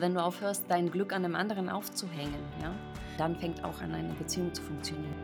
aufhörst, wenn du aufhörst, dein Glück an dem anderen aufzuhängen, ja, dann fängt auch an, eine Beziehung zu funktionieren.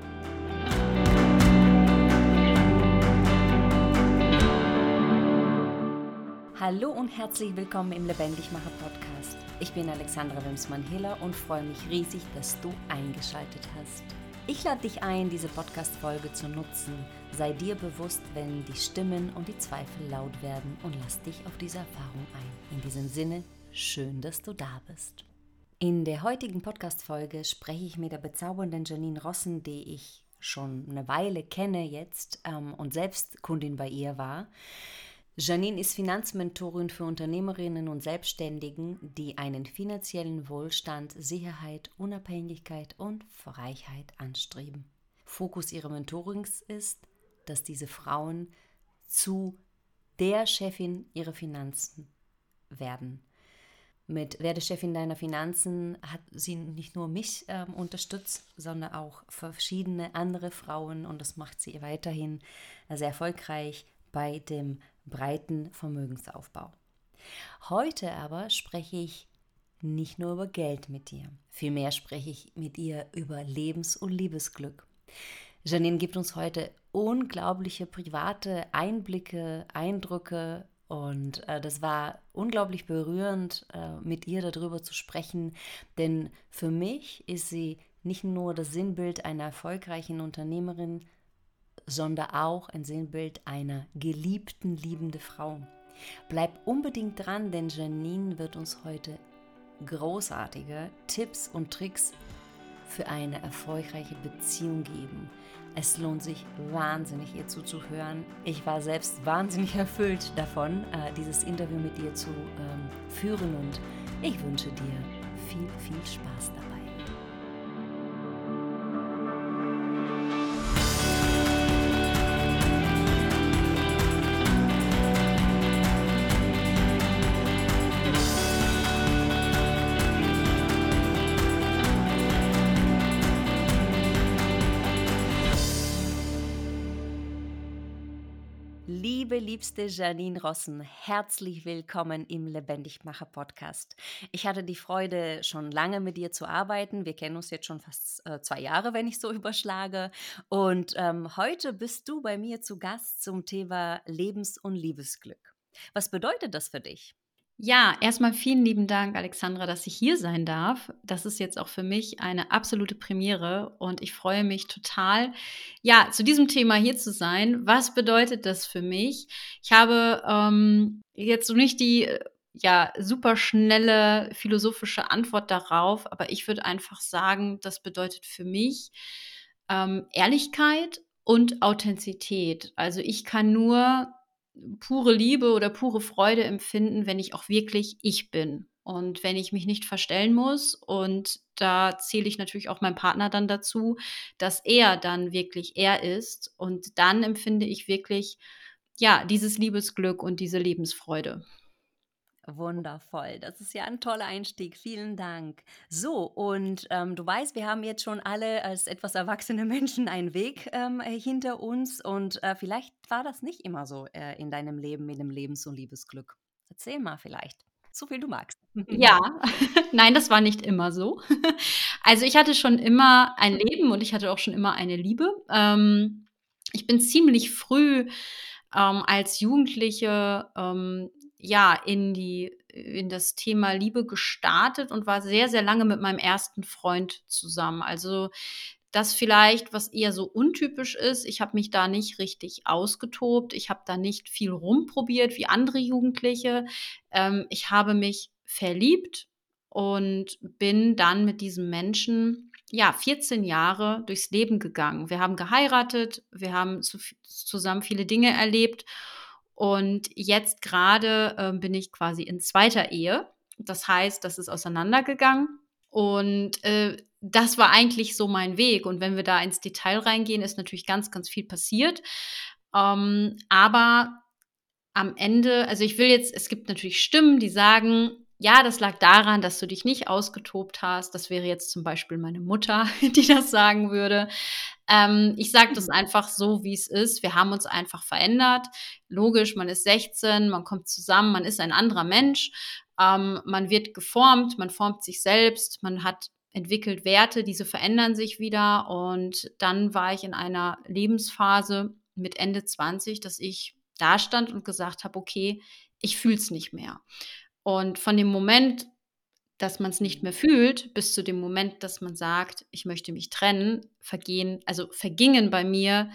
Hallo und herzlich willkommen im Lebendigmacher Podcast. Ich bin Alexandra Wimsmann-Hiller und freue mich riesig, dass du eingeschaltet hast. Ich lade dich ein, diese Podcast-Folge zu nutzen. Sei dir bewusst, wenn die Stimmen und die Zweifel laut werden und lass dich auf diese Erfahrung ein. In diesem Sinne, schön, dass du da bist. In der heutigen Podcast-Folge spreche ich mit der bezaubernden Janine Rossen, die ich schon eine Weile kenne jetzt ähm, und selbst Kundin bei ihr war. Janine ist Finanzmentorin für Unternehmerinnen und Selbstständigen, die einen finanziellen Wohlstand, Sicherheit, Unabhängigkeit und Freiheit anstreben. Fokus ihrer Mentorings ist, dass diese Frauen zu der Chefin ihrer Finanzen werden. Mit Werde Chefin deiner Finanzen hat sie nicht nur mich äh, unterstützt, sondern auch verschiedene andere Frauen und das macht sie weiterhin sehr erfolgreich bei dem breiten Vermögensaufbau. Heute aber spreche ich nicht nur über Geld mit dir, vielmehr spreche ich mit ihr über Lebens- und Liebesglück. Janine gibt uns heute unglaubliche private Einblicke, Eindrücke und äh, das war unglaublich berührend, äh, mit ihr darüber zu sprechen, denn für mich ist sie nicht nur das Sinnbild einer erfolgreichen Unternehmerin, sondern auch ein Sinnbild einer geliebten, liebenden Frau. Bleib unbedingt dran, denn Janine wird uns heute großartige Tipps und Tricks für eine erfolgreiche Beziehung geben. Es lohnt sich wahnsinnig, ihr zuzuhören. Ich war selbst wahnsinnig erfüllt davon, äh, dieses Interview mit ihr zu ähm, führen und ich wünsche dir viel, viel Spaß dabei. Liebe, liebste Janine Rossen, herzlich willkommen im Lebendigmacher Podcast. Ich hatte die Freude, schon lange mit dir zu arbeiten. Wir kennen uns jetzt schon fast äh, zwei Jahre, wenn ich so überschlage. Und ähm, heute bist du bei mir zu Gast zum Thema Lebens- und Liebesglück. Was bedeutet das für dich? Ja, erstmal vielen lieben Dank, Alexandra, dass ich hier sein darf. Das ist jetzt auch für mich eine absolute Premiere und ich freue mich total, ja, zu diesem Thema hier zu sein. Was bedeutet das für mich? Ich habe ähm, jetzt so nicht die ja super schnelle philosophische Antwort darauf, aber ich würde einfach sagen, das bedeutet für mich ähm, Ehrlichkeit und Authentizität. Also ich kann nur pure Liebe oder pure Freude empfinden, wenn ich auch wirklich ich bin und wenn ich mich nicht verstellen muss. Und da zähle ich natürlich auch meinem Partner dann dazu, dass er dann wirklich er ist. Und dann empfinde ich wirklich, ja, dieses Liebesglück und diese Lebensfreude. Wundervoll, das ist ja ein toller Einstieg. Vielen Dank. So, und ähm, du weißt, wir haben jetzt schon alle als etwas erwachsene Menschen einen Weg ähm, hinter uns und äh, vielleicht war das nicht immer so äh, in deinem Leben mit dem Lebens- und Liebesglück. Erzähl mal vielleicht. So viel du magst. Ja, nein, das war nicht immer so. Also ich hatte schon immer ein Leben und ich hatte auch schon immer eine Liebe. Ähm, ich bin ziemlich früh ähm, als Jugendliche ähm, ja, in die, in das Thema Liebe gestartet und war sehr, sehr lange mit meinem ersten Freund zusammen. Also das vielleicht, was eher so untypisch ist. Ich habe mich da nicht richtig ausgetobt. Ich habe da nicht viel rumprobiert wie andere Jugendliche. Ähm, ich habe mich verliebt und bin dann mit diesem Menschen ja 14 Jahre durchs Leben gegangen. Wir haben geheiratet, wir haben zu, zusammen viele Dinge erlebt und jetzt gerade äh, bin ich quasi in zweiter Ehe. Das heißt, das ist auseinandergegangen. Und äh, das war eigentlich so mein Weg. Und wenn wir da ins Detail reingehen, ist natürlich ganz, ganz viel passiert. Ähm, aber am Ende, also ich will jetzt, es gibt natürlich Stimmen, die sagen, ja, das lag daran, dass du dich nicht ausgetobt hast. Das wäre jetzt zum Beispiel meine Mutter, die das sagen würde. Ähm, ich sage das mhm. einfach so, wie es ist. Wir haben uns einfach verändert. Logisch, man ist 16, man kommt zusammen, man ist ein anderer Mensch. Ähm, man wird geformt, man formt sich selbst, man hat entwickelt Werte, diese verändern sich wieder. Und dann war ich in einer Lebensphase mit Ende 20, dass ich da stand und gesagt habe, okay, ich fühle es nicht mehr. Und von dem Moment, dass man es nicht mehr fühlt, bis zu dem Moment, dass man sagt, ich möchte mich trennen, vergehen, also vergingen bei mir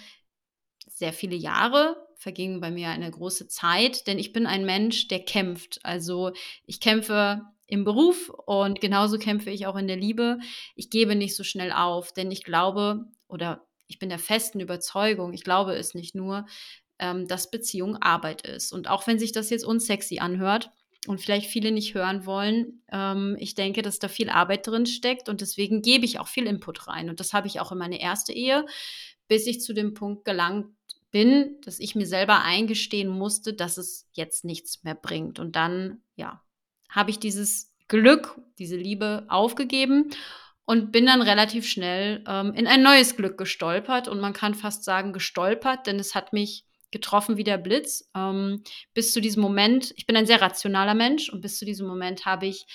sehr viele Jahre, vergingen bei mir eine große Zeit, denn ich bin ein Mensch, der kämpft. Also ich kämpfe im Beruf und genauso kämpfe ich auch in der Liebe. Ich gebe nicht so schnell auf, denn ich glaube oder ich bin der festen Überzeugung, ich glaube es nicht nur, ähm, dass Beziehung Arbeit ist. Und auch wenn sich das jetzt unsexy anhört, und vielleicht viele nicht hören wollen. Ähm, ich denke, dass da viel Arbeit drin steckt und deswegen gebe ich auch viel Input rein. Und das habe ich auch in meine erste Ehe, bis ich zu dem Punkt gelangt bin, dass ich mir selber eingestehen musste, dass es jetzt nichts mehr bringt. Und dann, ja, habe ich dieses Glück, diese Liebe aufgegeben und bin dann relativ schnell ähm, in ein neues Glück gestolpert. Und man kann fast sagen, gestolpert, denn es hat mich getroffen wie der Blitz. Ähm, bis zu diesem Moment, ich bin ein sehr rationaler Mensch und bis zu diesem Moment habe ich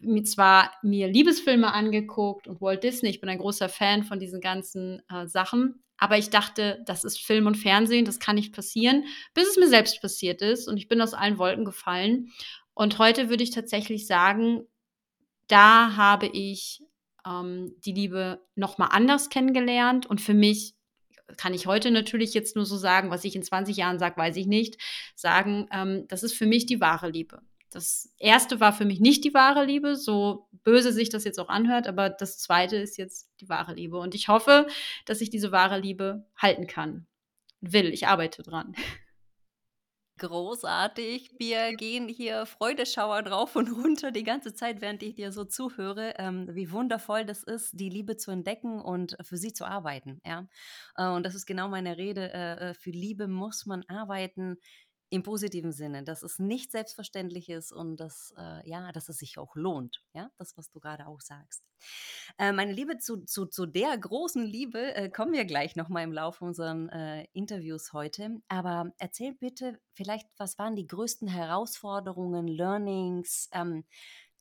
mir zwar mir Liebesfilme angeguckt und Walt Disney, ich bin ein großer Fan von diesen ganzen äh, Sachen, aber ich dachte, das ist Film und Fernsehen, das kann nicht passieren, bis es mir selbst passiert ist und ich bin aus allen Wolken gefallen. Und heute würde ich tatsächlich sagen, da habe ich ähm, die Liebe noch mal anders kennengelernt und für mich kann ich heute natürlich jetzt nur so sagen, was ich in 20 Jahren sage, weiß ich nicht, sagen, ähm, das ist für mich die wahre Liebe. Das erste war für mich nicht die wahre Liebe, so böse sich das jetzt auch anhört, aber das zweite ist jetzt die wahre Liebe. Und ich hoffe, dass ich diese wahre Liebe halten kann. Will, ich arbeite dran. Großartig. Wir gehen hier Freudeschauer drauf und runter die ganze Zeit, während ich dir so zuhöre, ähm, wie wundervoll das ist, die Liebe zu entdecken und für sie zu arbeiten. Ja? Äh, und das ist genau meine Rede. Äh, äh für Liebe muss man arbeiten im positiven Sinne, dass es nicht selbstverständlich ist und dass, äh, ja, dass es sich auch lohnt. Ja, das, was du gerade auch sagst. Äh, meine Liebe, zu, zu, zu der großen Liebe äh, kommen wir gleich nochmal im Laufe unserer äh, Interviews heute. Aber erzähl bitte vielleicht, was waren die größten Herausforderungen, Learnings, ähm,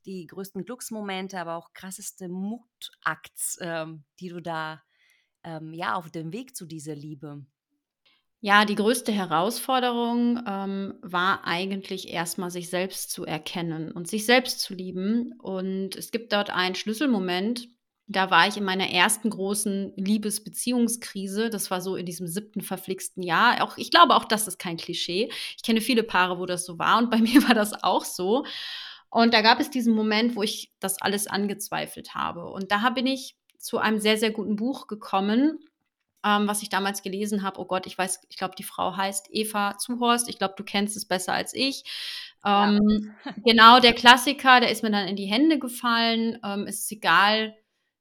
die größten Glücksmomente, aber auch krasseste Mutakts, ähm, die du da ähm, ja auf dem Weg zu dieser Liebe ja, die größte Herausforderung, ähm, war eigentlich erstmal sich selbst zu erkennen und sich selbst zu lieben. Und es gibt dort einen Schlüsselmoment, da war ich in meiner ersten großen Liebesbeziehungskrise. Das war so in diesem siebten verflixten Jahr. Auch, ich glaube, auch das ist kein Klischee. Ich kenne viele Paare, wo das so war und bei mir war das auch so. Und da gab es diesen Moment, wo ich das alles angezweifelt habe. Und da bin ich zu einem sehr, sehr guten Buch gekommen ähm, was ich damals gelesen habe. Oh Gott, ich weiß, ich glaube, die Frau heißt Eva Zuhorst. Ich glaube, du kennst es besser als ich. Ähm, ja. genau, der Klassiker, der ist mir dann in die Hände gefallen. Ähm, es ist egal,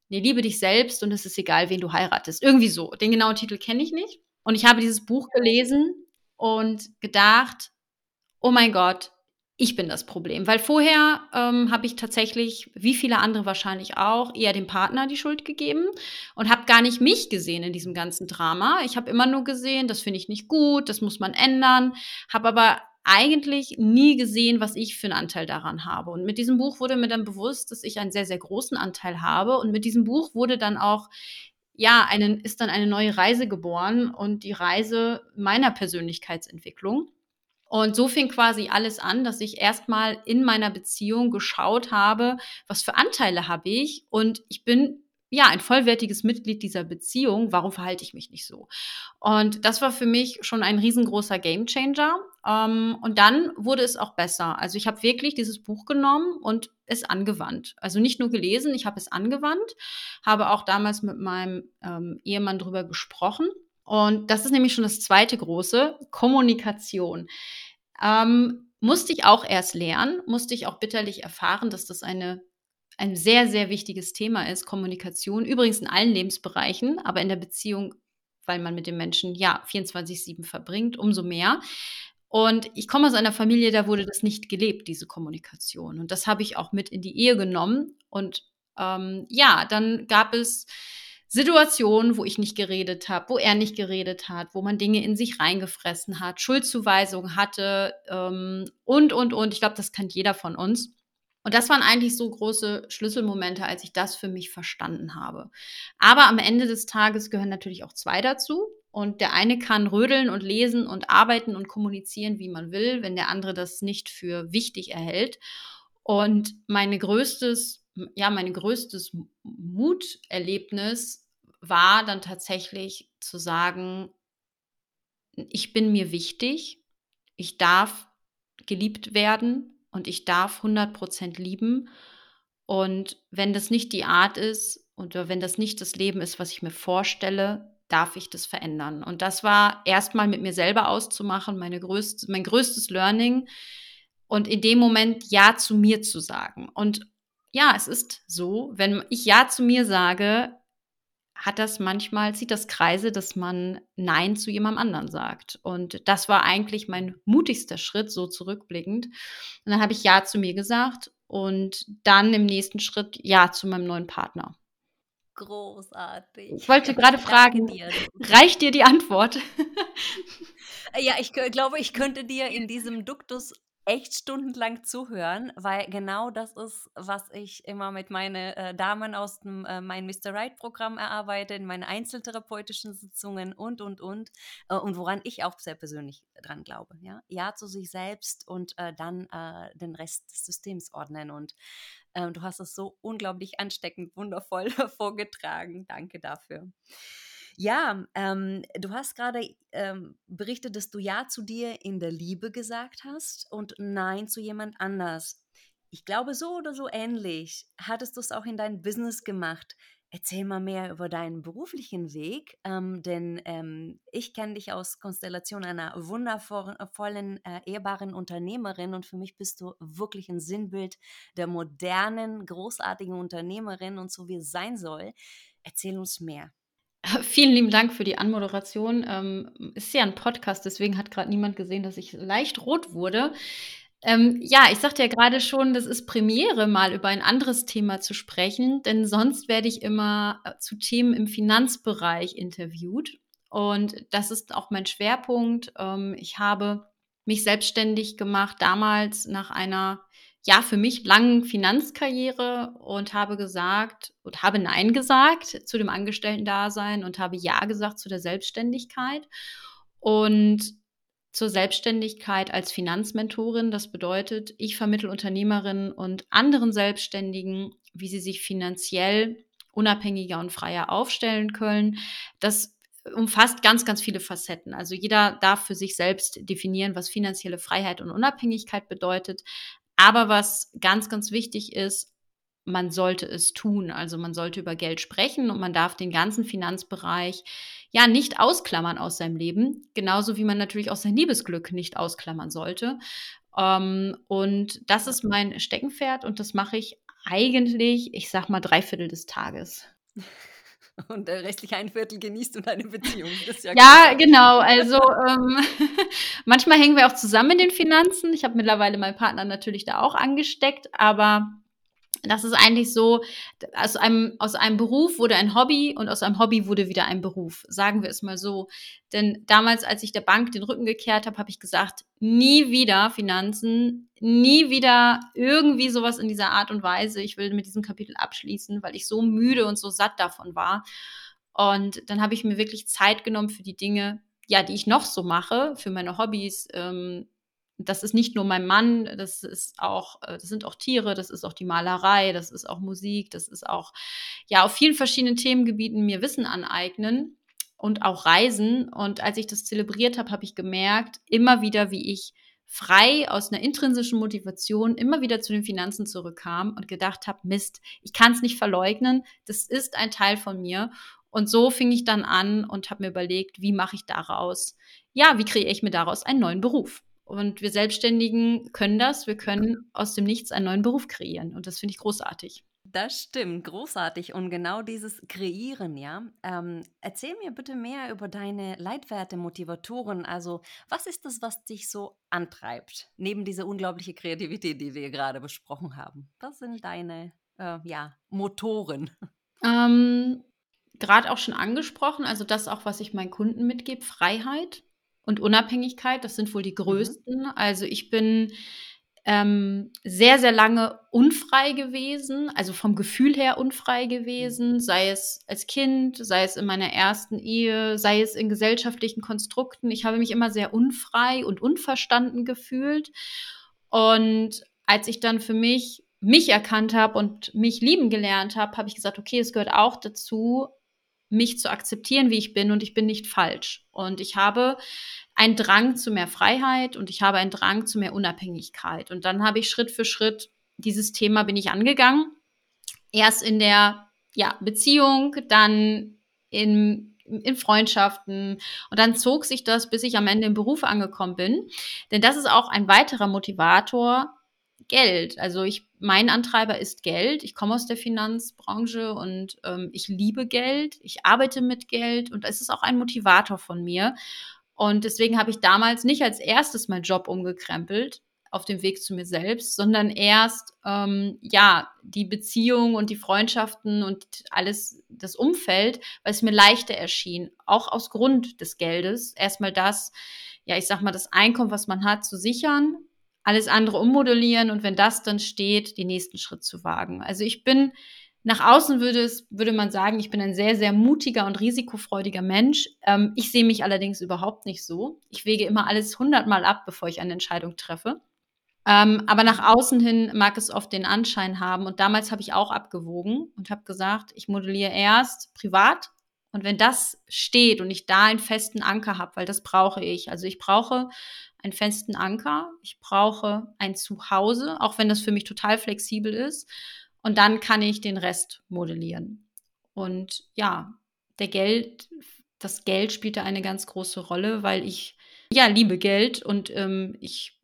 nee, liebe dich selbst und es ist egal, wen du heiratest. Irgendwie so. Den genauen Titel kenne ich nicht. Und ich habe dieses Buch gelesen und gedacht, oh mein Gott, ich bin das Problem. Weil vorher ähm, habe ich tatsächlich, wie viele andere wahrscheinlich auch, eher dem Partner die Schuld gegeben und habe gar nicht mich gesehen in diesem ganzen Drama. Ich habe immer nur gesehen, das finde ich nicht gut, das muss man ändern, habe aber eigentlich nie gesehen, was ich für einen Anteil daran habe. Und mit diesem Buch wurde mir dann bewusst, dass ich einen sehr, sehr großen Anteil habe. Und mit diesem Buch wurde dann auch ja, einen, ist dann eine neue Reise geboren und die Reise meiner Persönlichkeitsentwicklung. Und so fing quasi alles an, dass ich erstmal in meiner Beziehung geschaut habe, was für Anteile habe ich und ich bin ja ein vollwertiges Mitglied dieser Beziehung. Warum verhalte ich mich nicht so? Und das war für mich schon ein riesengroßer Gamechanger. Ähm, und dann wurde es auch besser. Also ich habe wirklich dieses Buch genommen und es angewandt. Also nicht nur gelesen, ich habe es angewandt, habe auch damals mit meinem ähm, Ehemann drüber gesprochen und das ist nämlich schon das zweite große, Kommunikation. Ähm, musste ich auch erst lernen, musste ich auch bitterlich erfahren, dass das eine, ein sehr, sehr wichtiges Thema ist, Kommunikation. Übrigens in allen Lebensbereichen, aber in der Beziehung, weil man mit dem Menschen ja 24-7 verbringt, umso mehr. Und ich komme aus einer Familie, da wurde das nicht gelebt, diese Kommunikation. Und das habe ich auch mit in die Ehe genommen. Und ähm, ja, dann gab es Situationen, wo ich nicht geredet habe, wo er nicht geredet hat, wo man Dinge in sich reingefressen hat, Schuldzuweisungen hatte ähm, und, und, und. Ich glaube, das kennt jeder von uns. Und das waren eigentlich so große Schlüsselmomente, als ich das für mich verstanden habe. Aber am Ende des Tages gehören natürlich auch zwei dazu. Und der eine kann rödeln und lesen und arbeiten und kommunizieren, wie man will, wenn der andere das nicht für wichtig erhält. Und meine größtes, ja, mein größtes Muterlebnis war dann tatsächlich zu sagen, ich bin mir wichtig, ich darf geliebt werden und ich darf 100% lieben. Und wenn das nicht die Art ist oder wenn das nicht das Leben ist, was ich mir vorstelle, darf ich das verändern. Und das war erstmal mit mir selber auszumachen, meine größte, mein größtes Learning und in dem Moment Ja zu mir zu sagen. Und ja, es ist so, wenn ich Ja zu mir sage, hat das manchmal, zieht das Kreise, dass man Nein zu jemandem anderen sagt. Und das war eigentlich mein mutigster Schritt, so zurückblickend. Und dann habe ich Ja zu mir gesagt und dann im nächsten Schritt Ja zu meinem neuen Partner. Großartig. Ich wollte gerade fragen, dir. reicht dir die Antwort? ja, ich glaube, ich könnte dir in diesem Duktus echt stundenlang zuhören, weil genau das ist, was ich immer mit meinen äh, Damen aus dem äh, mein Mr. Right Programm erarbeite, in meinen einzeltherapeutischen Sitzungen und und und äh, und woran ich auch sehr persönlich dran glaube, ja, ja zu sich selbst und äh, dann äh, den Rest des Systems ordnen und ähm, du hast es so unglaublich ansteckend, wundervoll vorgetragen. Danke dafür. Ja, ähm, du hast gerade ähm, berichtet, dass du Ja zu dir in der Liebe gesagt hast und Nein zu jemand anders. Ich glaube, so oder so ähnlich hattest du es auch in deinem Business gemacht. Erzähl mal mehr über deinen beruflichen Weg, ähm, denn ähm, ich kenne dich aus Konstellation einer wundervollen, äh, ehrbaren Unternehmerin und für mich bist du wirklich ein Sinnbild der modernen, großartigen Unternehmerin und so wie es sein soll. Erzähl uns mehr. Vielen lieben Dank für die Anmoderation. Ähm, ist ja ein Podcast, deswegen hat gerade niemand gesehen, dass ich leicht rot wurde. Ähm, ja, ich sagte ja gerade schon, das ist Premiere, mal über ein anderes Thema zu sprechen, denn sonst werde ich immer äh, zu Themen im Finanzbereich interviewt. Und das ist auch mein Schwerpunkt. Ähm, ich habe mich selbstständig gemacht damals nach einer ja, für mich langen Finanzkarriere und habe gesagt und habe Nein gesagt zu dem Angestellten-Dasein und habe Ja gesagt zu der Selbstständigkeit und zur Selbstständigkeit als Finanzmentorin. Das bedeutet, ich vermittle Unternehmerinnen und anderen Selbstständigen, wie sie sich finanziell unabhängiger und freier aufstellen können. Das umfasst ganz, ganz viele Facetten. Also jeder darf für sich selbst definieren, was finanzielle Freiheit und Unabhängigkeit bedeutet. Aber was ganz, ganz wichtig ist, man sollte es tun. Also man sollte über Geld sprechen und man darf den ganzen Finanzbereich ja nicht ausklammern aus seinem Leben, genauso wie man natürlich auch sein Liebesglück nicht ausklammern sollte. Ähm, und das ist mein Steckenpferd und das mache ich eigentlich, ich sag mal, drei Viertel des Tages. Und der restliche ein Viertel genießt du deine Beziehung. ja, ja genau. Also ähm, manchmal hängen wir auch zusammen in den Finanzen. Ich habe mittlerweile meinen Partner natürlich da auch angesteckt, aber das ist eigentlich so, aus einem, aus einem Beruf wurde ein Hobby und aus einem Hobby wurde wieder ein Beruf, sagen wir es mal so. Denn damals, als ich der Bank den Rücken gekehrt habe, habe ich gesagt, nie wieder Finanzen, nie wieder irgendwie sowas in dieser Art und Weise. Ich will mit diesem Kapitel abschließen, weil ich so müde und so satt davon war. Und dann habe ich mir wirklich Zeit genommen für die Dinge, ja, die ich noch so mache, für meine Hobbys, ähm, das ist nicht nur mein Mann, das ist auch, äh, das sind auch Tiere, das ist auch die Malerei, das ist auch Musik, das ist auch, ja, auf vielen verschiedenen Themengebieten mir Wissen aneignen und auch Reisen. Und als ich das zelebriert habe, habe ich gemerkt, immer wieder, wie ich frei aus einer intrinsischen Motivation immer wieder zu den Finanzen zurückkam und gedacht habe, Mist, ich kann es nicht verleugnen, das ist ein Teil von mir. Und so fing ich dann an und habe mir überlegt, wie mache ich daraus, ja, wie kreiere ich mir daraus einen neuen Beruf? Und wir Selbstständigen können das. Wir können aus dem Nichts einen neuen Beruf kreieren. Und das finde ich großartig. Das stimmt, großartig. Und genau dieses Kreieren, ja. Ähm, erzähl mir bitte mehr über deine Leitwerte, Motivatoren. Also, was ist das, was dich so antreibt, neben dieser unglaublichen Kreativität, die wir gerade besprochen haben? Was sind deine äh, ja, Motoren? Ähm, Gerade auch schon angesprochen, also das auch, was ich meinen Kunden mitgebe, Freiheit und Unabhängigkeit, das sind wohl die mhm. größten. Mhm. Also ich bin ähm, sehr, sehr lange unfrei gewesen, also vom Gefühl her unfrei gewesen, mhm. sei es als Kind, sei es in meiner ersten Ehe, sei es in gesellschaftlichen Konstrukten. Ich habe mich immer sehr unfrei und unverstanden gefühlt. Und als ich dann für mich mich erkannt habe und mich lieben gelernt habe, habe ich gesagt, okay, es gehört auch dazu, mich zu akzeptieren, wie ich bin und ich bin nicht falsch. Und ich habe einen Drang zu mehr Freiheit und ich habe einen Drang zu mehr Unabhängigkeit. Und dann habe ich Schritt für Schritt dieses Thema bin ich angegangen. Erst in der ja, Beziehung, dann in, in Freundschaften und dann zog sich das, bis ich am Ende im Beruf angekommen bin. Denn das ist auch ein weiterer Motivator, Geld. Also ich, mein Antreiber ist Geld. Ich komme aus der Finanzbranche und ähm, ich liebe Geld. Ich arbeite mit Geld und es ist auch ein Motivator von mir. Und deswegen habe ich damals nicht als erstes meinen Job umgekrempelt auf dem Weg zu mir selbst, sondern erst ähm, ja die Beziehung und die Freundschaften und alles das Umfeld, weil es mir leichter erschien, auch aus Grund des Geldes. Erstmal das, ja, ich sag mal, das Einkommen, was man hat, zu sichern, alles andere ummodellieren und wenn das dann steht, den nächsten Schritt zu wagen. Also ich bin nach außen würde, es, würde man sagen, ich bin ein sehr, sehr mutiger und risikofreudiger Mensch. Ähm, ich sehe mich allerdings überhaupt nicht so. Ich wege immer alles hundertmal ab, bevor ich eine Entscheidung treffe. Ähm, aber nach außen hin mag es oft den Anschein haben. Und damals habe ich auch abgewogen und habe gesagt, ich modelliere erst privat. Und wenn das steht und ich da einen festen Anker habe, weil das brauche ich. Also ich brauche einen festen Anker. Ich brauche ein Zuhause, auch wenn das für mich total flexibel ist. Und dann kann ich den Rest modellieren. Und ja, der Geld, das Geld spielt da eine ganz große Rolle, weil ich ja liebe Geld und ähm, ich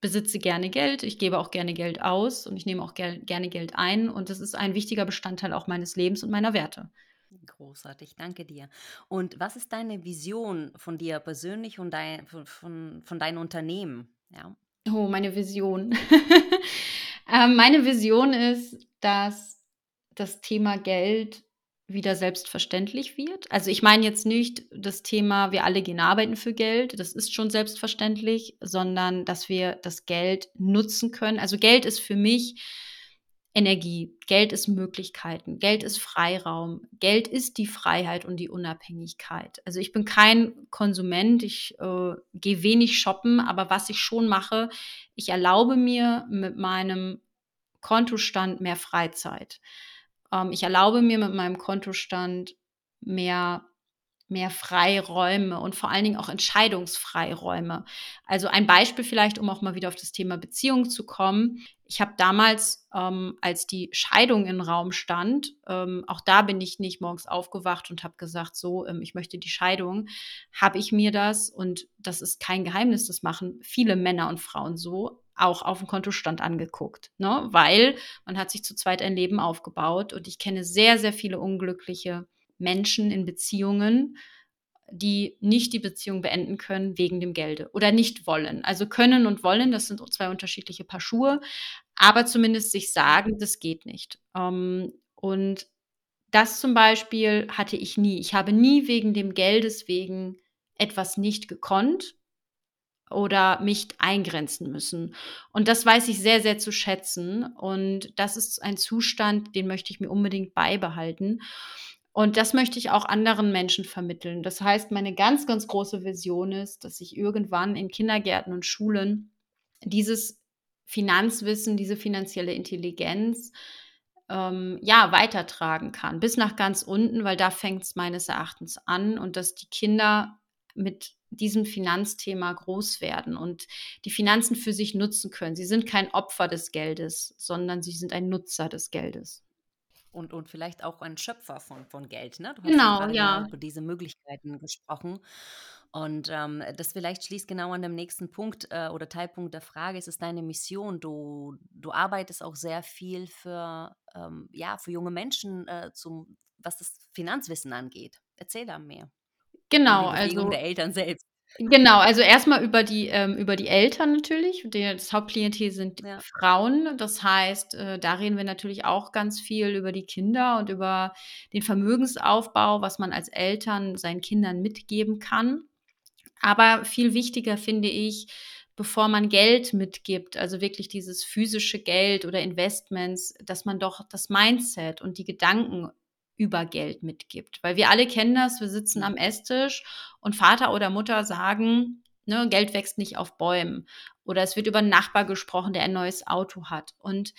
besitze gerne Geld, ich gebe auch gerne Geld aus und ich nehme auch ger gerne Geld ein und das ist ein wichtiger Bestandteil auch meines Lebens und meiner Werte. Großartig, danke dir. Und was ist deine Vision von dir persönlich und dein, von, von, von deinem Unternehmen? Ja. Oh, meine Vision. ähm, meine Vision ist, dass das Thema Geld wieder selbstverständlich wird. Also ich meine jetzt nicht das Thema, wir alle gehen arbeiten für Geld, das ist schon selbstverständlich, sondern dass wir das Geld nutzen können. Also Geld ist für mich Energie, Geld ist Möglichkeiten, Geld ist Freiraum, Geld ist die Freiheit und die Unabhängigkeit. Also ich bin kein Konsument, ich äh, gehe wenig shoppen, aber was ich schon mache, ich erlaube mir mit meinem Kontostand mehr Freizeit. Ähm, ich erlaube mir mit meinem Kontostand mehr mehr Freiräume und vor allen Dingen auch Entscheidungsfreiräume. Also ein Beispiel vielleicht, um auch mal wieder auf das Thema Beziehung zu kommen. Ich habe damals, ähm, als die Scheidung im Raum stand, ähm, auch da bin ich nicht morgens aufgewacht und habe gesagt, so, ähm, ich möchte die Scheidung, habe ich mir das, und das ist kein Geheimnis, das machen viele Männer und Frauen so, auch auf dem Kontostand angeguckt, ne? weil man hat sich zu zweit ein Leben aufgebaut und ich kenne sehr, sehr viele unglückliche Menschen in Beziehungen, die nicht die Beziehung beenden können wegen dem Gelde oder nicht wollen. Also können und wollen, das sind zwei unterschiedliche Paar Schuhe, aber zumindest sich sagen, das geht nicht. Ähm, und das zum Beispiel hatte ich nie. Ich habe nie wegen dem Geldes wegen etwas nicht gekonnt oder mich eingrenzen müssen. Und das weiß ich sehr, sehr zu schätzen. Und das ist ein Zustand, den möchte ich mir unbedingt beibehalten. Und das möchte ich auch anderen Menschen vermitteln. Das heißt, meine ganz, ganz große Vision ist, dass ich irgendwann in Kindergärten und Schulen dieses Finanzwissen, diese finanzielle Intelligenz ähm, ja weitertragen kann, bis nach ganz unten, weil da fängt es meines Erachtens an und dass die Kinder mit diesem Finanzthema groß werden und die Finanzen für sich nutzen können. Sie sind kein Opfer des Geldes, sondern sie sind ein Nutzer des Geldes. Und, und vielleicht auch ein Schöpfer von, von Geld. Ne? Du hast Genau, gerade ja. über diese Möglichkeiten gesprochen. Und ähm, das vielleicht schließt genau an dem nächsten Punkt äh, oder Teilpunkt der Frage. Es ist deine Mission. Du, du arbeitest auch sehr viel für, ähm, ja, für junge Menschen, äh, zum, was das Finanzwissen angeht. Erzähl da mehr. Genau, Und die Bewegung also der Eltern selbst. Genau, also erstmal über die ähm, über die Eltern natürlich. Das Hauptklientel sind Ja. Frauen. Das heißt, äh, da reden wir natürlich auch ganz viel über die Kinder und über den Vermögensaufbau, was man als Eltern seinen Kindern mitgeben kann. Aber viel wichtiger finde ich, bevor man Geld mitgibt, also wirklich dieses physische Geld oder Investments, dass man doch das Mindset und die Gedanken über Geld mitgibt. Weil wir alle kennen das, wir sitzen am Esstisch und Vater oder Mutter sagen, ne, Geld wächst nicht auf Bäumen. Oder es wird über einen Nachbar gesprochen, der ein neues Auto hat. Und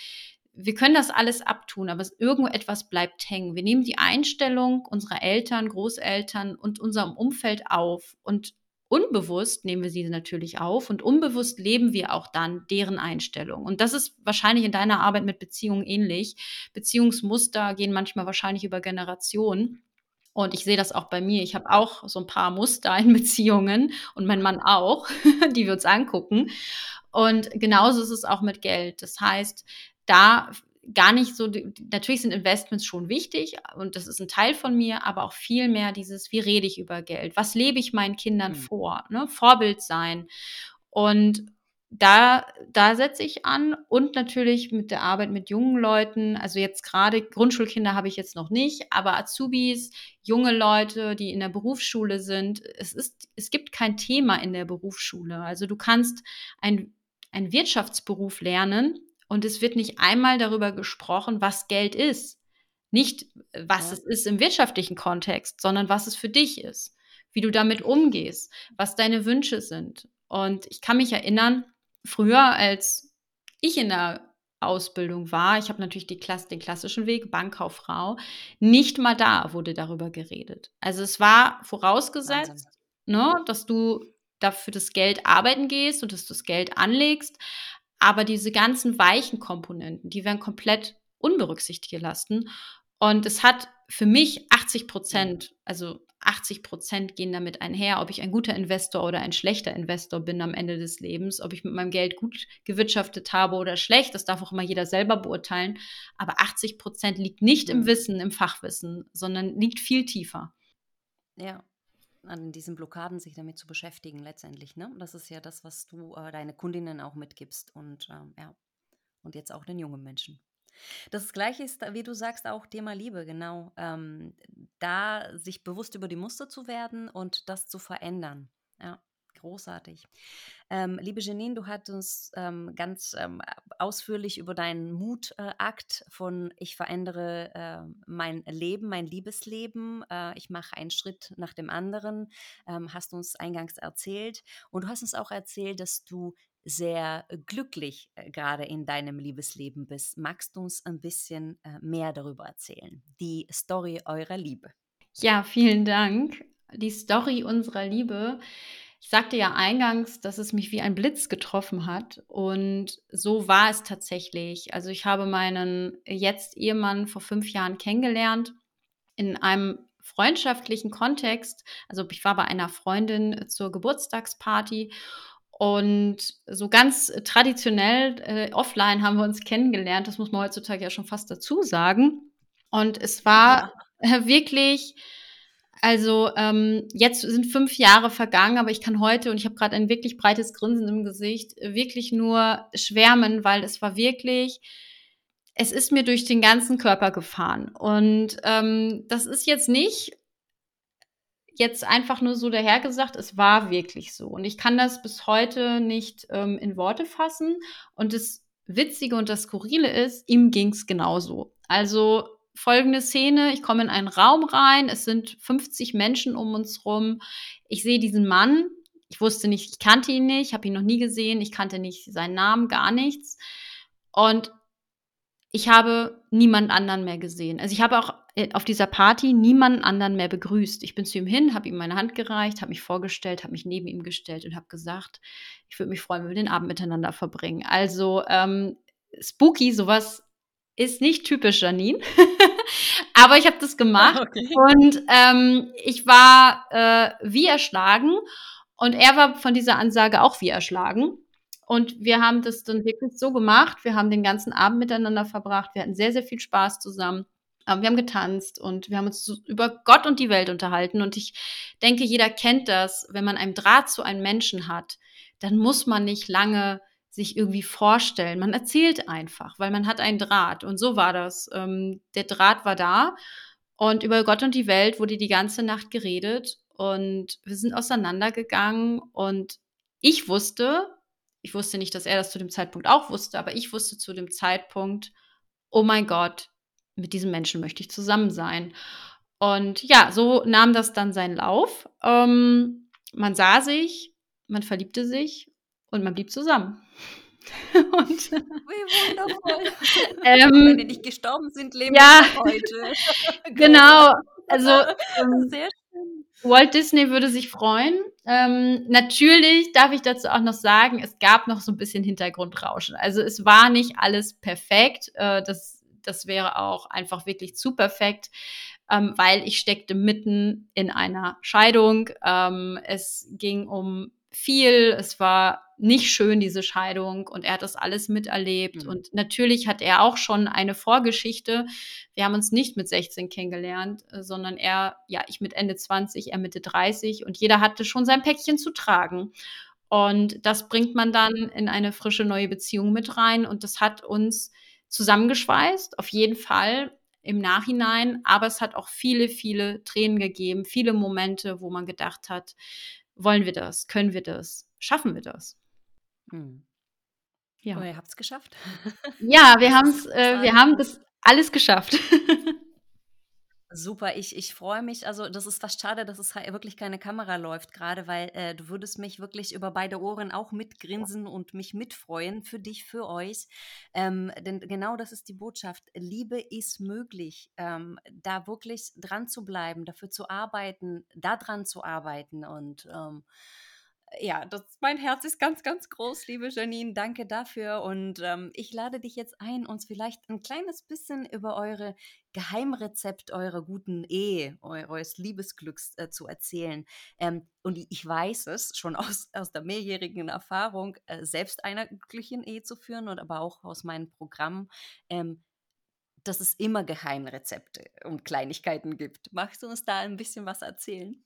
wir können das alles abtun, aber irgendetwas bleibt hängen. Wir nehmen die Einstellung unserer Eltern, Großeltern und unserem Umfeld auf und unbewusst nehmen wir sie natürlich auf und unbewusst leben wir auch dann deren Einstellung. Und das ist wahrscheinlich in deiner Arbeit mit Beziehungen ähnlich. Beziehungsmuster gehen manchmal wahrscheinlich über Generationen. Und ich sehe das auch bei mir. Ich habe auch so ein paar Muster in Beziehungen und mein Mann auch, die wir uns angucken. Und genauso ist es auch mit Geld. Das heißt, da gar nicht so, natürlich sind Investments schon wichtig und das ist ein Teil von mir, aber auch viel mehr dieses, wie rede ich über Geld? Was lebe ich meinen Kindern mhm. vor? Ne? Vorbild sein. Und da, da setze ich an und natürlich mit der Arbeit mit jungen Leuten. Also jetzt gerade Grundschulkinder habe ich jetzt noch nicht, aber Azubis, junge Leute, die in der Berufsschule sind. Es ist, es gibt kein Thema in der Berufsschule. Also du kannst ein, einen Wirtschaftsberuf lernen, und es wird nicht einmal darüber gesprochen, was Geld ist. Nicht, was ja. es ist im wirtschaftlichen Kontext, sondern was es für dich ist, wie du damit umgehst, was deine Wünsche sind. Und ich kann mich erinnern, früher, als ich in der Ausbildung war, ich habe natürlich die Klasse, den klassischen Weg, Bankkauffrau, nicht mal da wurde darüber geredet. Also es war vorausgesetzt, ne, dass du dafür das Geld arbeiten gehst und dass du das Geld anlegst, aber diese ganzen weichen Komponenten, die werden komplett unberücksichtigt gelassen. Und es hat für mich 80 Prozent, also 80 Prozent gehen damit einher, ob ich ein guter Investor oder ein schlechter Investor bin am Ende des Lebens, ob ich mit meinem Geld gut gewirtschaftet habe oder schlecht, das darf auch immer jeder selber beurteilen. Aber 80 Prozent liegt nicht im Wissen, im Fachwissen, sondern liegt viel tiefer. Ja, an diesen Blockaden sich damit zu beschäftigen letztendlich. Ne? Das ist ja das, was du äh, deine Kundinnen auch mitgibst und ähm, ja, und jetzt auch den jungen Menschen. Das Gleiche ist, wie du sagst, auch Thema Liebe, genau. Ähm, da sich bewusst über die Muster zu werden und das zu verändern. Ja. Großartig. Ähm, liebe Janine, du hast uns ähm, ganz ähm, ausführlich über deinen Mutakt äh, von ich verändere äh, mein Leben, mein Liebesleben, äh, ich mache einen Schritt nach dem anderen, ähm, hast uns eingangs erzählt. Und du hast uns auch erzählt, dass du sehr glücklich äh, gerade in deinem Liebesleben bist. Magst du uns ein bisschen äh, mehr darüber erzählen? Die Story eurer Liebe. Ja, vielen Dank. Die Story unserer Liebe ich sagte ja eingangs, dass es mich wie ein Blitz getroffen hat. Und so war es tatsächlich. Also ich habe meinen jetzt Ehemann vor fünf Jahren kennengelernt in einem freundschaftlichen Kontext. Also ich war bei einer Freundin zur Geburtstagsparty und so ganz traditionell äh, offline haben wir uns kennengelernt. Das muss man heutzutage ja schon fast dazu sagen. Und es war ja. wirklich also ähm, jetzt sind fünf Jahre vergangen, aber ich kann heute, und ich habe gerade ein wirklich breites Grinsen im Gesicht, wirklich nur schwärmen, weil es war wirklich, es ist mir durch den ganzen Körper gefahren. Und ähm, das ist jetzt nicht jetzt einfach nur so dahergesagt, es war wirklich so. Und ich kann das bis heute nicht ähm, in Worte fassen. Und das Witzige und das Skurrile ist, ihm ging es genauso. Also folgende Szene. Ich komme in einen Raum rein. Es sind 50 Menschen um uns rum. Ich sehe diesen Mann. Ich wusste nicht, ich kannte ihn nicht, habe ihn noch nie gesehen. Ich kannte nicht seinen Namen, gar nichts. Und ich habe niemand anderen mehr gesehen. Also ich habe auch äh, auf dieser Party niemanden anderen mehr begrüßt. Ich bin zu ihm hin, habe ihm meine Hand gereicht, habe mich vorgestellt, habe mich neben ihm gestellt und habe gesagt, ich würde mich freuen, wenn wir den Abend miteinander verbringen. Also ähm, spooky, sowas ist nicht typisch Janine. Aber ich habe das gemacht okay. und ähm, ich war äh, wie erschlagen und er war von dieser Ansage auch wie erschlagen. Und wir haben das dann wirklich so gemacht. Wir haben den ganzen Abend miteinander verbracht. Wir hatten sehr, sehr viel Spaß zusammen. Ähm, wir haben getanzt und wir haben uns über Gott und die Welt unterhalten. Und ich denke, jeder kennt das. Wenn man einen Draht zu einem Menschen hat, dann muss man nicht lange sich irgendwie vorstellen. Man erzählt einfach, weil man hat einen Draht. Und so war das. Ähm, der Draht war da und über Gott und die Welt wurde die ganze Nacht geredet und wir sind auseinandergegangen und ich wusste, ich wusste nicht, dass er das zu dem Zeitpunkt auch wusste, aber ich wusste zu dem Zeitpunkt, oh mein Gott, mit diesem Menschen möchte ich zusammen sein. Und ja, so nahm das dann seinen Lauf. Ähm, man sah sich, man verliebte sich und man blieb zusammen. Und, Wie wundervoll. Ähm, Wenn die nicht gestorben sind, leben ja, heute. genau. Also ähm, Sehr schön. Walt Disney würde sich freuen. Ähm, natürlich darf ich dazu auch noch sagen, es gab noch so ein bisschen Hintergrundrauschen. Also es war nicht alles perfekt. Äh, das, das wäre auch einfach wirklich zu perfekt. Ähm, weil ich steckte mitten in einer Scheidung. Ähm, es ging um viel. Es war nicht schön, diese Scheidung. Und er hat das alles miterlebt. Mhm. Und natürlich hat er auch schon eine Vorgeschichte. Wir haben uns nicht mit 16 kennengelernt, äh, sondern er, ja, ich mit Ende 20, er Mitte 30. Und jeder hatte schon sein Päckchen zu tragen. Und das bringt man dann in eine frische neue Beziehung mit rein. Und das hat uns zusammengeschweißt, auf jeden Fall im Nachhinein. Aber es hat auch viele, viele Tränen gegeben, viele Momente, wo man gedacht hat, wollen wir das? Können wir das? Schaffen wir das? Hm. Ja. Oh, ihr habt es geschafft. Ja, wir, haben's, äh, wir haben das alles geschafft. Super, ich, ich freue mich. Also, das ist fast schade, dass es wirklich keine Kamera läuft, gerade weil äh, du würdest mich wirklich über beide Ohren auch mitgrinsen und mich mitfreuen für dich, für euch. Ähm, denn genau das ist die Botschaft. Liebe ist möglich. Ähm, da wirklich dran zu bleiben, dafür zu arbeiten, da dran zu arbeiten und ähm, ja, das, mein Herz ist ganz, ganz groß, liebe Janine. Danke dafür. Und ähm, ich lade dich jetzt ein, uns vielleicht ein kleines bisschen über eure Geheimrezept eurer guten Ehe, eures Liebesglücks äh, zu erzählen. Ähm, und ich weiß es schon aus, aus der mehrjährigen Erfahrung, äh, selbst einer glücklichen Ehe zu führen und aber auch aus meinem Programm. Ähm, dass es immer Geheimrezepte und Kleinigkeiten gibt. Magst du uns da ein bisschen was erzählen?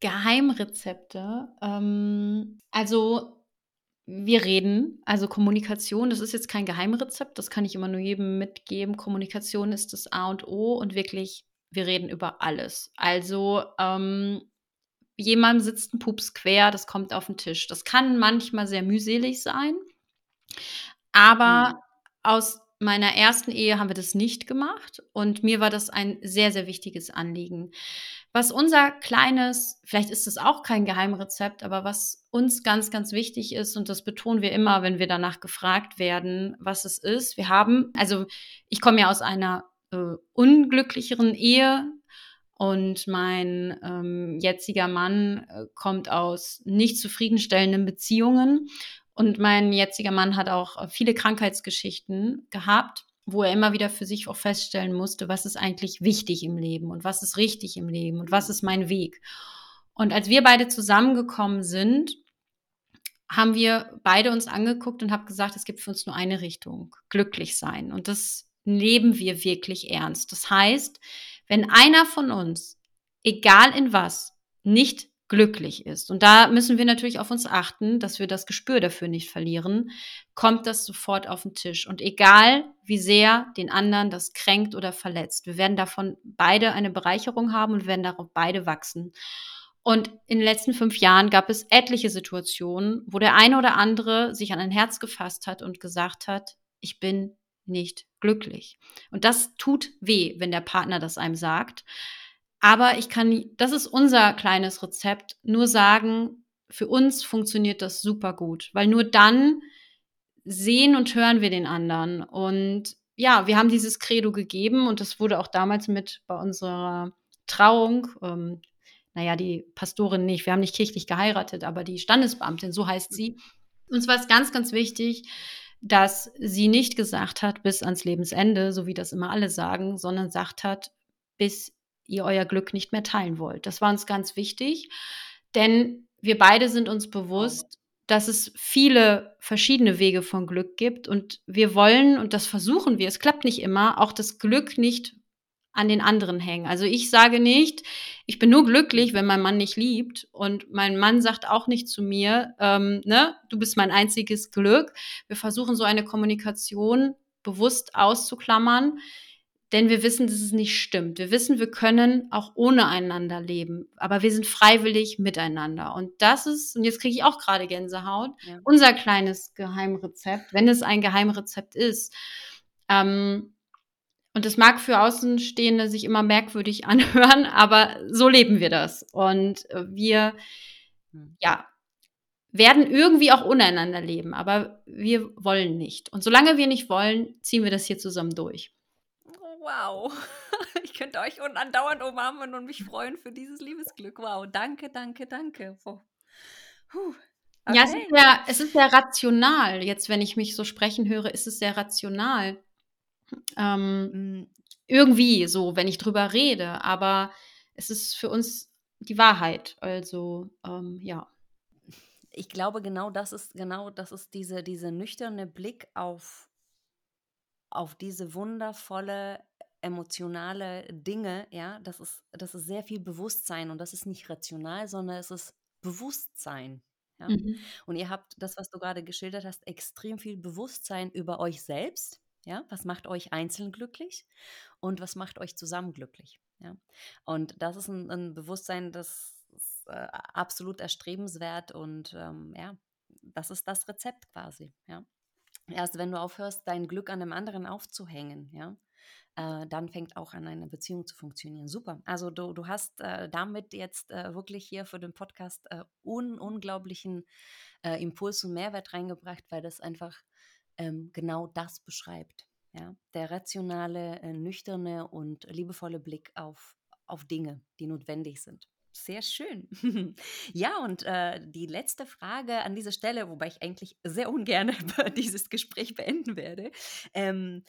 Geheimrezepte. Ähm, also wir reden, also Kommunikation, das ist jetzt kein Geheimrezept, das kann ich immer nur jedem mitgeben. Kommunikation ist das A und O und wirklich, wir reden über alles. Also ähm, jemand sitzt ein Pups quer, das kommt auf den Tisch. Das kann manchmal sehr mühselig sein, aber mhm. aus meiner ersten Ehe haben wir das nicht gemacht und mir war das ein sehr, sehr wichtiges Anliegen. Was unser kleines, vielleicht ist es auch kein Geheimrezept, aber was uns ganz, ganz wichtig ist, und das betonen wir immer, wenn wir danach gefragt werden, was es ist. Wir haben, also ich komme ja aus einer äh, unglücklicheren Ehe und mein ähm, jetziger Mann äh, kommt aus nicht zufriedenstellenden Beziehungen. Und mein jetziger Mann hat auch viele Krankheitsgeschichten gehabt wo er immer wieder für sich auch feststellen musste, was ist eigentlich wichtig im Leben und was ist richtig im Leben und was ist mein Weg. Und als wir beide zusammengekommen sind, haben wir beide uns angeguckt und haben gesagt, es gibt für uns nur eine Richtung, glücklich sein. Und das leben wir wirklich ernst. Das heißt, wenn einer von uns, egal in was, nicht glücklich ist. Und da müssen wir natürlich auf uns achten, dass wir das Gespür dafür nicht verlieren, kommt das sofort auf den Tisch. Und egal, wie sehr den anderen das kränkt oder verletzt, wir werden davon beide eine Bereicherung haben und werden darauf beide wachsen. Und in den letzten fünf Jahren gab es etliche Situationen, wo der eine oder andere sich an ein Herz gefasst hat und gesagt hat, ich bin nicht glücklich. Und das tut weh, wenn der Partner das einem sagt. Aber ich kann, das ist unser kleines Rezept, nur sagen, für uns funktioniert das super gut, weil nur dann sehen und hören wir den anderen. Und ja, wir haben dieses Credo gegeben und das wurde auch damals mit bei unserer Trauung, ähm, naja, die Pastorin nicht, wir haben nicht kirchlich geheiratet, aber die Standesbeamtin, so heißt sie. Uns war es ganz, ganz wichtig, dass sie nicht gesagt hat, bis ans Lebensende, so wie das immer alle sagen, sondern gesagt hat, bis ihr euer Glück nicht mehr teilen wollt. Das war uns ganz wichtig, denn wir beide sind uns bewusst, dass es viele verschiedene Wege von Glück gibt und wir wollen, und das versuchen wir, es klappt nicht immer, auch das Glück nicht an den anderen hängen. Also ich sage nicht, ich bin nur glücklich, wenn mein Mann nicht liebt. Und mein Mann sagt auch nicht zu mir, ähm, ne, du bist mein einziges Glück. Wir versuchen so eine Kommunikation bewusst auszuklammern, denn wir wissen, dass es nicht stimmt. Wir wissen, wir können auch ohne einander leben, aber wir sind freiwillig miteinander. Und das ist, und jetzt kriege ich auch gerade Gänsehaut, ja. unser kleines Geheimrezept, wenn es ein Geheimrezept ist. Ähm, und es mag für Außenstehende sich immer merkwürdig anhören, aber so leben wir das. Und wir, hm. ja, werden irgendwie auch untereinander leben, aber wir wollen nicht. Und solange wir nicht wollen, ziehen wir das hier zusammen durch wow. Ich könnte euch andauernd umarmen und mich freuen für dieses Liebesglück. Wow, danke, danke, danke. Puh. Okay. Ja, es ist, sehr, es ist sehr rational. Jetzt, wenn ich mich so sprechen höre, ist es sehr rational. Ähm, mm. irgendwie so, wenn ich drüber rede. Aber es ist für uns die Wahrheit. Also, ähm, ja. Ich glaube, genau das ist, genau das ist diese, diese nüchterne Blick auf, auf diese wundervolle emotionale Dinge, ja, das ist, das ist sehr viel Bewusstsein und das ist nicht rational, sondern es ist Bewusstsein. Ja? Mhm. Und ihr habt das, was du gerade geschildert hast, extrem viel Bewusstsein über euch selbst. Ja, was macht euch einzeln glücklich und was macht euch zusammen glücklich? Ja, und das ist ein, ein Bewusstsein, das ist äh, absolut erstrebenswert und ähm, ja, das ist das Rezept quasi. Ja, erst wenn du aufhörst, dein Glück an einem anderen aufzuhängen, ja, äh, dann fängt auch an, eine Beziehung zu funktionieren. Super. Also du, du hast äh, damit jetzt äh, wirklich hier für den Podcast äh, un unglaublichen äh, Impuls und Mehrwert reingebracht, weil das einfach ähm, genau das beschreibt. Ja? Der rationale, äh, nüchterne und liebevolle Blick auf, auf Dinge, die notwendig sind. Sehr schön. ja, und äh, die letzte Frage an dieser Stelle, wobei ich eigentlich sehr ungern dieses Gespräch beenden werde. Ähm,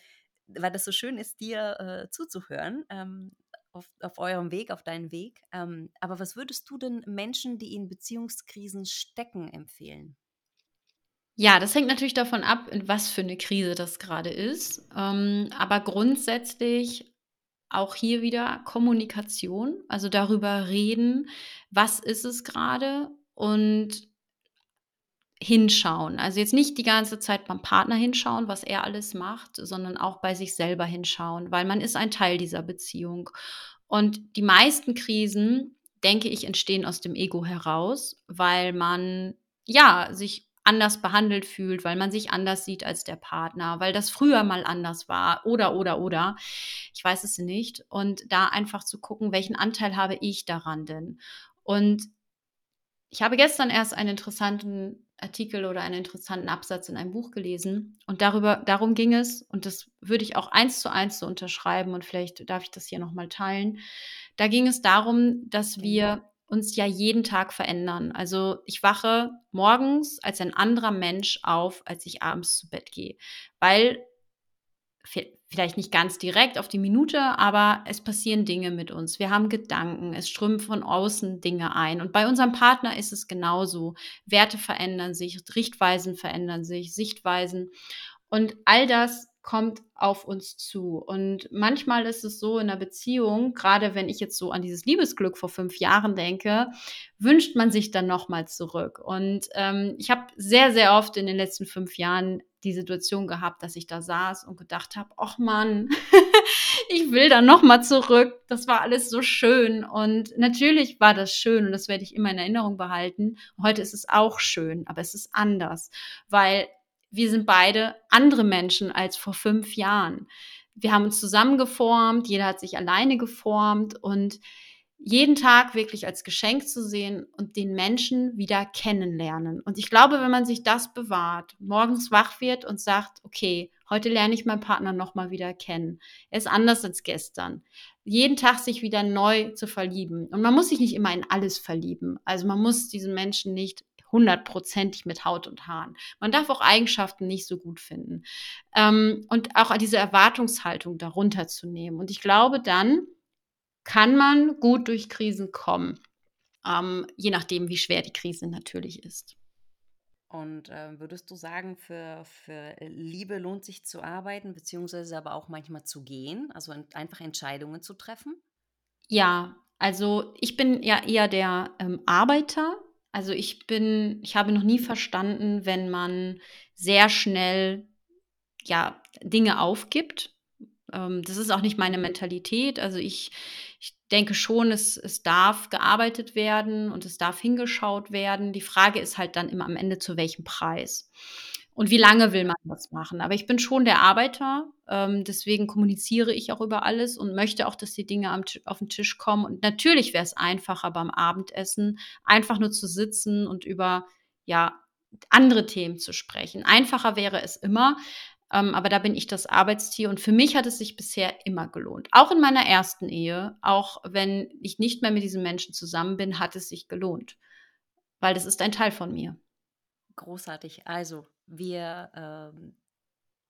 weil das so schön ist, dir äh, zuzuhören. Ähm, auf, auf, eurem Weg, auf deinen Weg. Ähm, aber was würdest du denn Menschen, die in Beziehungskrisen stecken, empfehlen? Ja, das hängt natürlich davon ab, in was für eine Krise das gerade ist. Ähm, aber grundsätzlich auch hier wieder Kommunikation, also darüber reden, was ist es gerade und hinschauen. Also jetzt nicht die ganze Zeit beim Partner hinschauen, was er alles macht, sondern auch bei sich selber hinschauen, weil man ist ein Teil dieser Beziehung. Und die meisten Krisen, denke ich, entstehen aus dem Ego heraus, weil man ja sich anders behandelt fühlt, weil man sich anders sieht als der Partner, weil das früher mal anders war oder oder oder. Ich weiß es nicht. Und da einfach zu gucken, welchen Anteil habe ich daran denn? Und ich habe gestern erst einen interessanten Artikel oder einen interessanten Absatz in einem Buch gelesen. Und darüber, darum ging es. Und das würde ich auch eins zu eins so unterschreiben. Und vielleicht darf ich das hier nochmal teilen. Da ging es darum, dass wir uns ja jeden Tag verändern. Also ich wache morgens als ein anderer Mensch auf, als ich abends zu Bett gehe, weil vielleicht nicht ganz direkt auf die Minute, aber es passieren Dinge mit uns. Wir haben Gedanken, es strömen von außen Dinge ein. Und bei unserem Partner ist es genauso. Werte verändern sich, Richtweisen verändern sich, Sichtweisen. Und all das kommt auf uns zu. Und manchmal ist es so in einer Beziehung, gerade wenn ich jetzt so an dieses Liebesglück vor fünf Jahren denke, wünscht man sich dann nochmal zurück. Und ähm, ich habe sehr, sehr oft in den letzten fünf Jahren die Situation gehabt, dass ich da saß und gedacht habe, ach Mann, ich will da nochmal zurück. Das war alles so schön. Und natürlich war das schön und das werde ich immer in Erinnerung behalten. Heute ist es auch schön, aber es ist anders, weil wir sind beide andere Menschen als vor fünf Jahren. Wir haben uns zusammengeformt, jeder hat sich alleine geformt und jeden Tag wirklich als Geschenk zu sehen und den Menschen wieder kennenlernen. Und ich glaube, wenn man sich das bewahrt, morgens wach wird und sagt, okay, heute lerne ich meinen Partner nochmal wieder kennen. Er ist anders als gestern. Jeden Tag sich wieder neu zu verlieben. Und man muss sich nicht immer in alles verlieben. Also man muss diesen Menschen nicht hundertprozentig mit Haut und Haaren. Man darf auch Eigenschaften nicht so gut finden. Ähm, und auch diese Erwartungshaltung darunter zu nehmen. Und ich glaube, dann kann man gut durch Krisen kommen. Ähm, je nachdem, wie schwer die Krise natürlich ist. Und äh, würdest du sagen, für, für Liebe lohnt sich zu arbeiten, beziehungsweise aber auch manchmal zu gehen, also einfach Entscheidungen zu treffen? Ja, also ich bin ja eher der ähm, Arbeiter. Also ich bin, ich habe noch nie verstanden, wenn man sehr schnell ja Dinge aufgibt. Ähm, das ist auch nicht meine Mentalität. Also ich, ich denke schon, es, es darf gearbeitet werden und es darf hingeschaut werden. Die Frage ist halt dann immer am Ende, zu welchem Preis. Und wie lange will man das machen? Aber ich bin schon der Arbeiter, ähm, deswegen kommuniziere ich auch über alles und möchte auch, dass die Dinge am, auf den Tisch kommen. Und natürlich wäre es einfacher beim Abendessen, einfach nur zu sitzen und über ja andere Themen zu sprechen. Einfacher wäre es immer, ähm, aber da bin ich das Arbeitstier und für mich hat es sich bisher immer gelohnt. Auch in meiner ersten Ehe, auch wenn ich nicht mehr mit diesen Menschen zusammen bin, hat es sich gelohnt, weil das ist ein Teil von mir. Großartig. Also, wir ähm,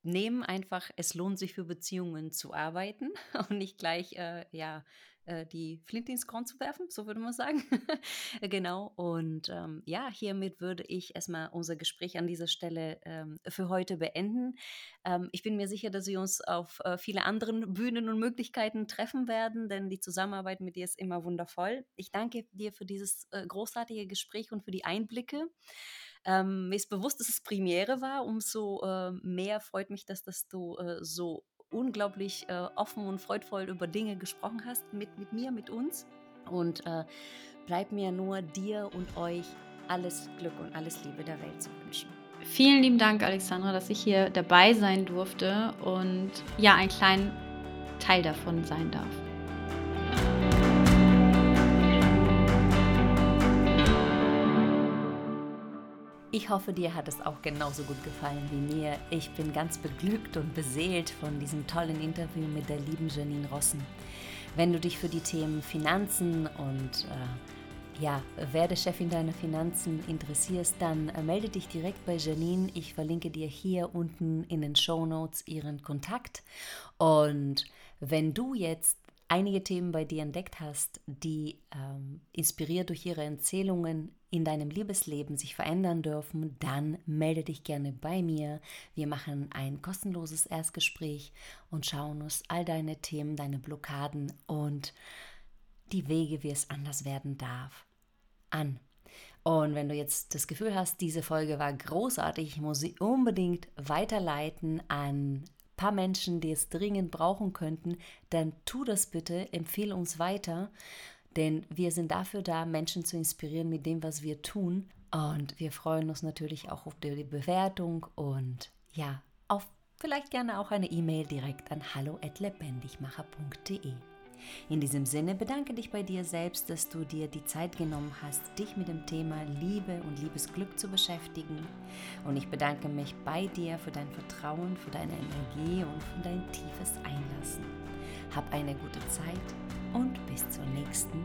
nehmen einfach, es lohnt sich für Beziehungen zu arbeiten und nicht gleich, äh, ja, äh, die Flint ins Korn zu werfen, so würde man sagen. genau. Und ähm, ja, hiermit würde ich erstmal unser Gespräch an dieser Stelle ähm, für heute beenden. Ähm, ich bin mir sicher, dass wir uns auf äh, viele anderen Bühnen und Möglichkeiten treffen werden, denn die Zusammenarbeit mit dir ist immer wundervoll. Ich danke dir für dieses äh, großartige Gespräch und für die Einblicke. Ähm, mir ist bewusst, dass es Premiere war. Umso äh, mehr freut mich, dass, dass du äh, so unglaublich äh, offen und freudvoll über Dinge gesprochen hast mit, mit mir, mit uns. Und äh, bleibt mir nur dir und euch alles Glück und alles Liebe der Welt zu wünschen. Vielen lieben Dank, Alexandra, dass ich hier dabei sein durfte und ja, ein kleinen Teil davon sein darf. Ich hoffe, dir hat es auch genauso gut gefallen wie mir. Ich bin ganz beglückt und beseelt von diesem tollen Interview mit der lieben Janine Rossen. Wenn du dich für die Themen Finanzen und äh, ja, werde Chefin deiner Finanzen interessierst, dann äh, melde dich direkt bei Janine. Ich verlinke dir hier unten in den Show Notes ihren Kontakt. Und wenn du jetzt einige Themen bei dir entdeckt hast, die ähm, inspiriert durch ihre Erzählungen in deinem Liebesleben sich verändern dürfen, dann melde dich gerne bei mir. Wir machen ein kostenloses Erstgespräch und schauen uns all deine Themen, deine Blockaden und die Wege, wie es anders werden darf, an. Und wenn du jetzt das Gefühl hast, diese Folge war großartig, ich muss sie unbedingt weiterleiten an paar Menschen, die es dringend brauchen könnten, dann tu das bitte, empfehle uns weiter, denn wir sind dafür da, Menschen zu inspirieren mit dem, was wir tun. Und wir freuen uns natürlich auch auf die Bewertung und ja, auf vielleicht gerne auch eine E-Mail direkt an hallo@lebendigmacher.de. In diesem Sinne bedanke dich bei dir selbst, dass du dir die Zeit genommen hast, dich mit dem Thema Liebe und Liebesglück zu beschäftigen. Und ich bedanke mich bei dir für dein Vertrauen, für deine Energie und für dein tiefes Einlassen. Hab eine gute Zeit und bis zur nächsten